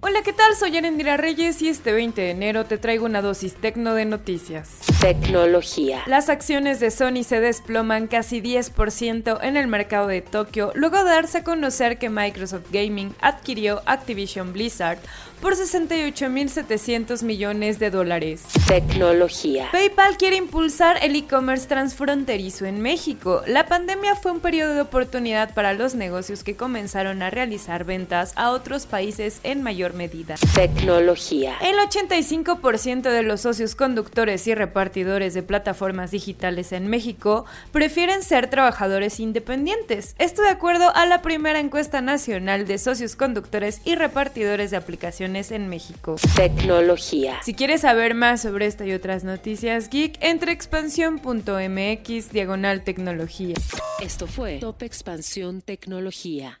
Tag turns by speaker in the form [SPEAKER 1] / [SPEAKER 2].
[SPEAKER 1] Hola, ¿qué tal? Soy Arendira Reyes y este 20 de enero te traigo una dosis tecno de noticias.
[SPEAKER 2] Tecnología.
[SPEAKER 1] Las acciones de Sony se desploman casi 10% en el mercado de Tokio luego de darse a conocer que Microsoft Gaming adquirió Activision Blizzard por 68.700 millones de dólares.
[SPEAKER 2] Tecnología.
[SPEAKER 1] PayPal quiere impulsar el e-commerce transfronterizo en México. La pandemia fue un periodo de oportunidad para los negocios que comenzaron a realizar ventas a otros países en mayor medida.
[SPEAKER 2] Tecnología.
[SPEAKER 1] El 85% de los socios conductores y repartidores de plataformas digitales en México prefieren ser trabajadores independientes. Esto de acuerdo a la primera encuesta nacional de socios conductores y repartidores de aplicaciones en México.
[SPEAKER 2] Tecnología.
[SPEAKER 1] Si quieres saber más sobre esta y otras noticias geek, entre expansión.mx diagonal tecnología.
[SPEAKER 2] Esto fue Top Expansión Tecnología.